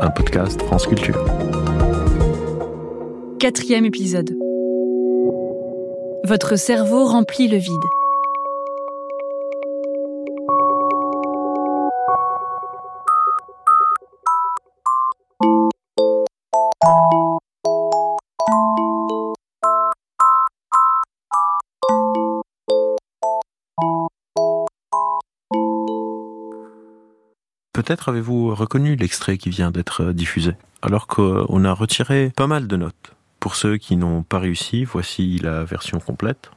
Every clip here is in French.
un podcast France Culture. Quatrième épisode. Votre cerveau remplit le vide. Peut-être avez-vous reconnu l'extrait qui vient d'être diffusé, alors qu'on a retiré pas mal de notes. Pour ceux qui n'ont pas réussi, voici la version complète.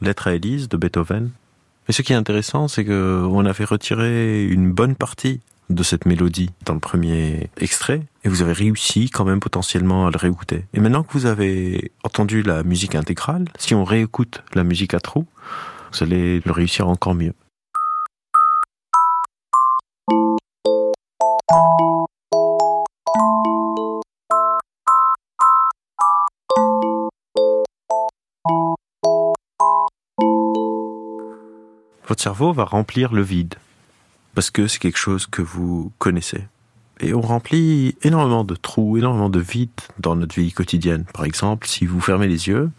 Lettre à Élise de Beethoven. Et ce qui est intéressant, c'est qu'on avait retiré une bonne partie de cette mélodie dans le premier extrait et vous avez réussi quand même potentiellement à le réécouter. Et maintenant que vous avez entendu la musique intégrale, si on réécoute la musique à trous, vous allez le réussir encore mieux. Votre cerveau va remplir le vide parce que c'est quelque chose que vous connaissez. Et on remplit énormément de trous, énormément de vides dans notre vie quotidienne. Par exemple, si vous fermez les yeux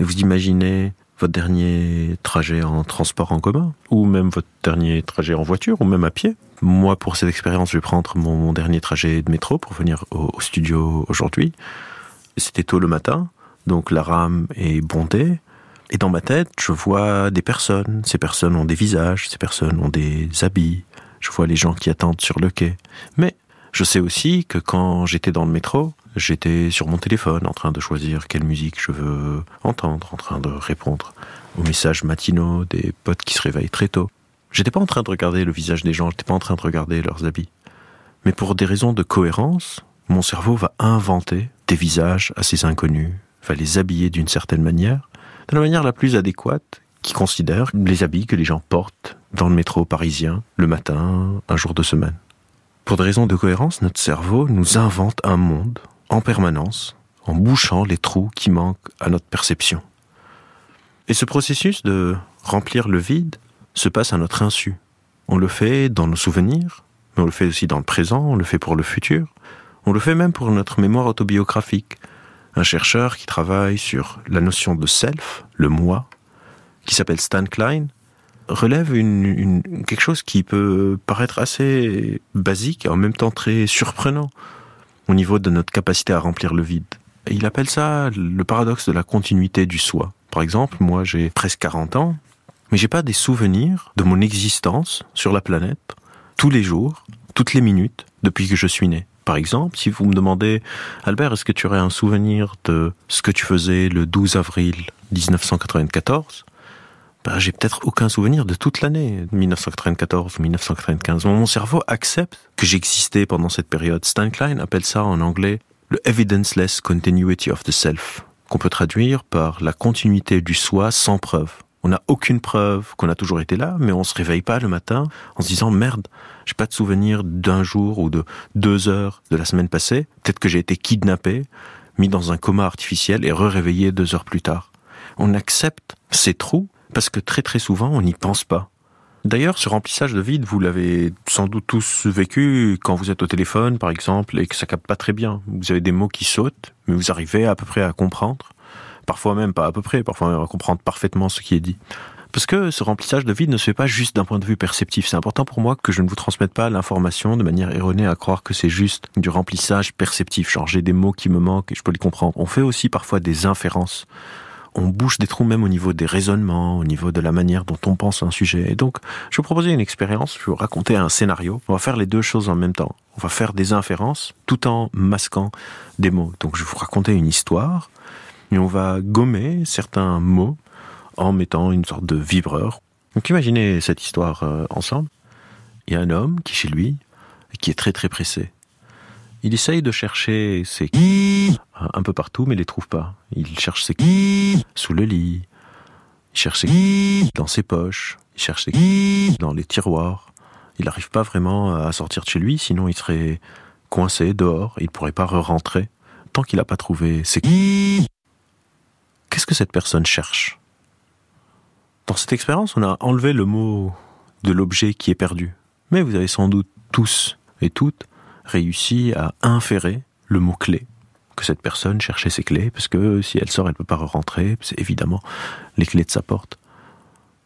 et vous imaginez votre dernier trajet en transport en commun, ou même votre dernier trajet en voiture, ou même à pied. Moi, pour cette expérience, je vais prendre mon, dernier trajet de métro pour venir au, studio aujourd'hui. C'était tôt le matin, donc la rame est bondée. Et dans ma tête, je vois des personnes. Ces personnes ont des visages, ces personnes ont des habits. Je vois les gens qui attendent sur le quai. Mais je sais aussi que quand j'étais dans le métro, j'étais sur mon téléphone en train de choisir quelle musique je veux entendre, en train de répondre aux messages matinaux des potes qui se réveillent très tôt. J'étais pas en train de regarder le visage des gens, j'étais pas en train de regarder leurs habits. Mais pour des raisons de cohérence, mon cerveau va inventer des visages à ces inconnus, va les habiller d'une certaine manière, de la manière la plus adéquate, qui considère les habits que les gens portent dans le métro parisien le matin, un jour de semaine. Pour des raisons de cohérence, notre cerveau nous invente un monde en permanence, en bouchant les trous qui manquent à notre perception. Et ce processus de remplir le vide se passe à notre insu. On le fait dans nos souvenirs, mais on le fait aussi dans le présent, on le fait pour le futur, on le fait même pour notre mémoire autobiographique, un chercheur qui travaille sur la notion de self, le moi, qui s'appelle Stan Klein, relève quelque chose qui peut paraître assez basique et en même temps très surprenant au niveau de notre capacité à remplir le vide. il appelle ça le paradoxe de la continuité du soi. Par exemple, moi j'ai presque 40 ans, mais j'ai pas des souvenirs de mon existence sur la planète tous les jours, toutes les minutes depuis que je suis né. Par exemple, si vous me demandez, Albert, est-ce que tu aurais un souvenir de ce que tu faisais le 12 avril 1994 ben, j'ai peut-être aucun souvenir de toute l'année 1994 ou 1995. Mon cerveau accepte que j'existais pendant cette période. Stan Klein appelle ça en anglais le evidenceless continuity of the self, qu'on peut traduire par la continuité du soi sans preuve. On n'a aucune preuve qu'on a toujours été là, mais on se réveille pas le matin en se disant merde, j'ai pas de souvenir d'un jour ou de deux heures de la semaine passée. Peut-être que j'ai été kidnappé, mis dans un coma artificiel et re-réveillé deux heures plus tard. On accepte ces trous parce que très très souvent on n'y pense pas. D'ailleurs, ce remplissage de vide, vous l'avez sans doute tous vécu quand vous êtes au téléphone, par exemple, et que ça capte pas très bien. Vous avez des mots qui sautent, mais vous arrivez à peu près à comprendre. Parfois même pas à peu près, parfois même à comprendre parfaitement ce qui est dit. Parce que ce remplissage de vide ne se fait pas juste d'un point de vue perceptif. C'est important pour moi que je ne vous transmette pas l'information de manière erronée à croire que c'est juste du remplissage perceptif. Genre j'ai des mots qui me manquent et je peux les comprendre. On fait aussi parfois des inférences on bouche des trous même au niveau des raisonnements, au niveau de la manière dont on pense un sujet. Et donc, je vais vous proposer une expérience, je vais vous raconter un scénario. On va faire les deux choses en même temps. On va faire des inférences tout en masquant des mots. Donc, je vais vous raconter une histoire et on va gommer certains mots en mettant une sorte de vibreur. Donc, imaginez cette histoire euh, ensemble. Il y a un homme qui, chez lui, qui est très très pressé. Il essaye de chercher ses un peu partout, mais il les trouve pas. Il cherche ses sous le lit, il cherche ses dans ses poches, il cherche ses dans les tiroirs. Il n'arrive pas vraiment à sortir de chez lui, sinon il serait coincé dehors, il ne pourrait pas re-rentrer tant qu'il n'a pas trouvé ses... Que cette personne cherche Dans cette expérience, on a enlevé le mot de l'objet qui est perdu. Mais vous avez sans doute tous et toutes réussi à inférer le mot-clé que cette personne cherchait ses clés, parce que si elle sort, elle ne peut pas rentrer, c'est évidemment les clés de sa porte.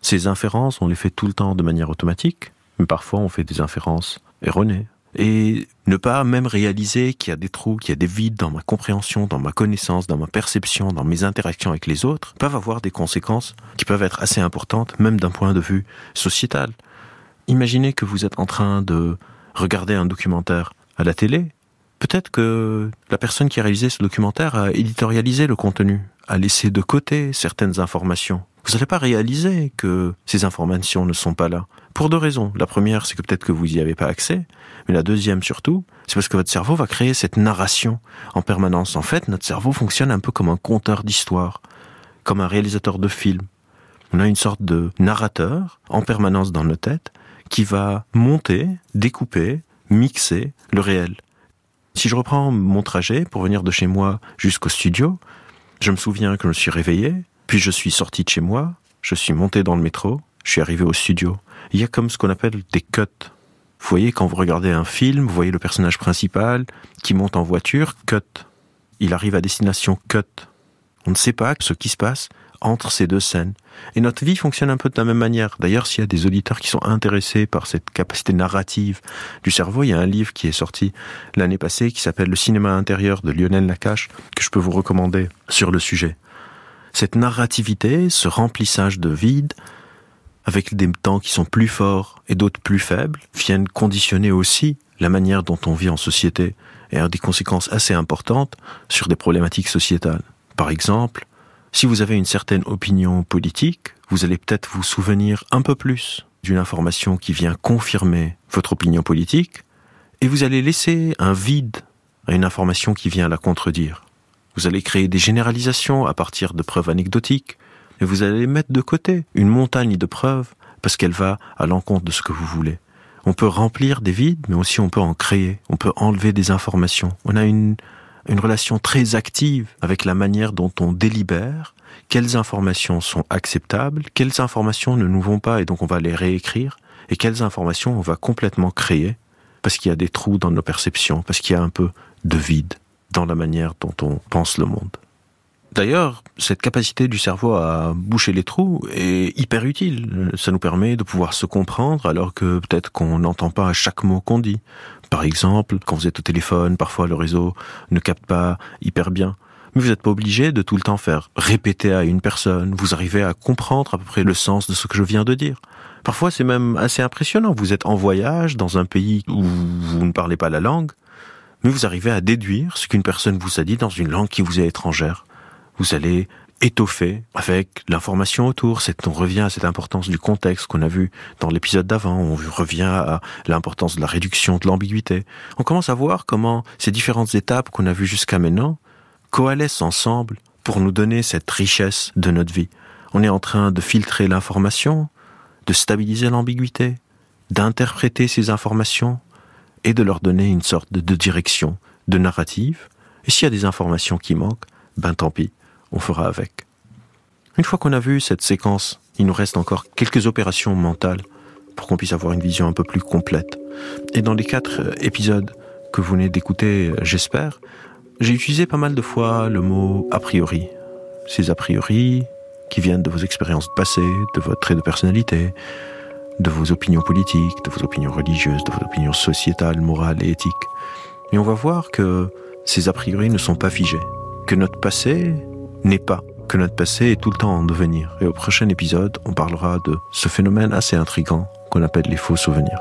Ces inférences, on les fait tout le temps de manière automatique, mais parfois on fait des inférences erronées. Et ne pas même réaliser qu'il y a des trous, qu'il y a des vides dans ma compréhension, dans ma connaissance, dans ma perception, dans mes interactions avec les autres, peuvent avoir des conséquences qui peuvent être assez importantes, même d'un point de vue sociétal. Imaginez que vous êtes en train de regarder un documentaire à la télé. Peut-être que la personne qui a réalisé ce documentaire a éditorialisé le contenu, a laissé de côté certaines informations. Vous n'allez pas réaliser que ces informations ne sont pas là. Pour deux raisons. La première, c'est que peut-être que vous n'y avez pas accès. Mais la deuxième surtout, c'est parce que votre cerveau va créer cette narration en permanence. En fait, notre cerveau fonctionne un peu comme un conteur d'histoire, comme un réalisateur de film. On a une sorte de narrateur en permanence dans nos têtes qui va monter, découper, mixer le réel. Si je reprends mon trajet pour venir de chez moi jusqu'au studio, je me souviens que je me suis réveillé, puis je suis sorti de chez moi, je suis monté dans le métro, je suis arrivé au studio. Il y a comme ce qu'on appelle des cuts. Vous voyez, quand vous regardez un film, vous voyez le personnage principal qui monte en voiture, cut. Il arrive à destination, cut. On ne sait pas ce qui se passe entre ces deux scènes. Et notre vie fonctionne un peu de la même manière. D'ailleurs, s'il y a des auditeurs qui sont intéressés par cette capacité narrative du cerveau, il y a un livre qui est sorti l'année passée qui s'appelle Le cinéma intérieur de Lionel Nakache, que je peux vous recommander sur le sujet. Cette narrativité, ce remplissage de vide, avec des temps qui sont plus forts et d'autres plus faibles, viennent conditionner aussi la manière dont on vit en société et a des conséquences assez importantes sur des problématiques sociétales. Par exemple, si vous avez une certaine opinion politique, vous allez peut-être vous souvenir un peu plus d'une information qui vient confirmer votre opinion politique, et vous allez laisser un vide à une information qui vient la contredire. Vous allez créer des généralisations à partir de preuves anecdotiques, et vous allez mettre de côté une montagne de preuves parce qu'elle va à l'encontre de ce que vous voulez. On peut remplir des vides, mais aussi on peut en créer, on peut enlever des informations. On a une une relation très active avec la manière dont on délibère, quelles informations sont acceptables, quelles informations ne nous vont pas et donc on va les réécrire, et quelles informations on va complètement créer, parce qu'il y a des trous dans nos perceptions, parce qu'il y a un peu de vide dans la manière dont on pense le monde. D'ailleurs, cette capacité du cerveau à boucher les trous est hyper utile. Ça nous permet de pouvoir se comprendre alors que peut-être qu'on n'entend pas chaque mot qu'on dit. Par exemple, quand vous êtes au téléphone, parfois le réseau ne capte pas hyper bien. Mais vous n'êtes pas obligé de tout le temps faire répéter à une personne. Vous arrivez à comprendre à peu près le sens de ce que je viens de dire. Parfois, c'est même assez impressionnant. Vous êtes en voyage dans un pays où vous ne parlez pas la langue, mais vous arrivez à déduire ce qu'une personne vous a dit dans une langue qui vous est étrangère vous allez étoffer avec l'information autour. on revient à cette importance du contexte qu'on a vu dans l'épisode d'avant. On revient à l'importance de la réduction de l'ambiguïté. On commence à voir comment ces différentes étapes qu'on a vues jusqu'à maintenant coalescent ensemble pour nous donner cette richesse de notre vie. On est en train de filtrer l'information, de stabiliser l'ambiguïté, d'interpréter ces informations et de leur donner une sorte de direction, de narrative. Et s'il y a des informations qui manquent, ben tant pis on fera avec. Une fois qu'on a vu cette séquence, il nous reste encore quelques opérations mentales pour qu'on puisse avoir une vision un peu plus complète. Et dans les quatre euh, épisodes que vous venez d'écouter, euh, j'espère, j'ai utilisé pas mal de fois le mot a priori. Ces a priori qui viennent de vos expériences passées, de votre trait de personnalité, de vos opinions politiques, de vos opinions religieuses, de vos opinions sociétales, morales et éthiques. Et on va voir que ces a priori ne sont pas figés, que notre passé n'est pas, que notre passé est tout le temps en devenir. Et au prochain épisode, on parlera de ce phénomène assez intrigant qu'on appelle les faux souvenirs.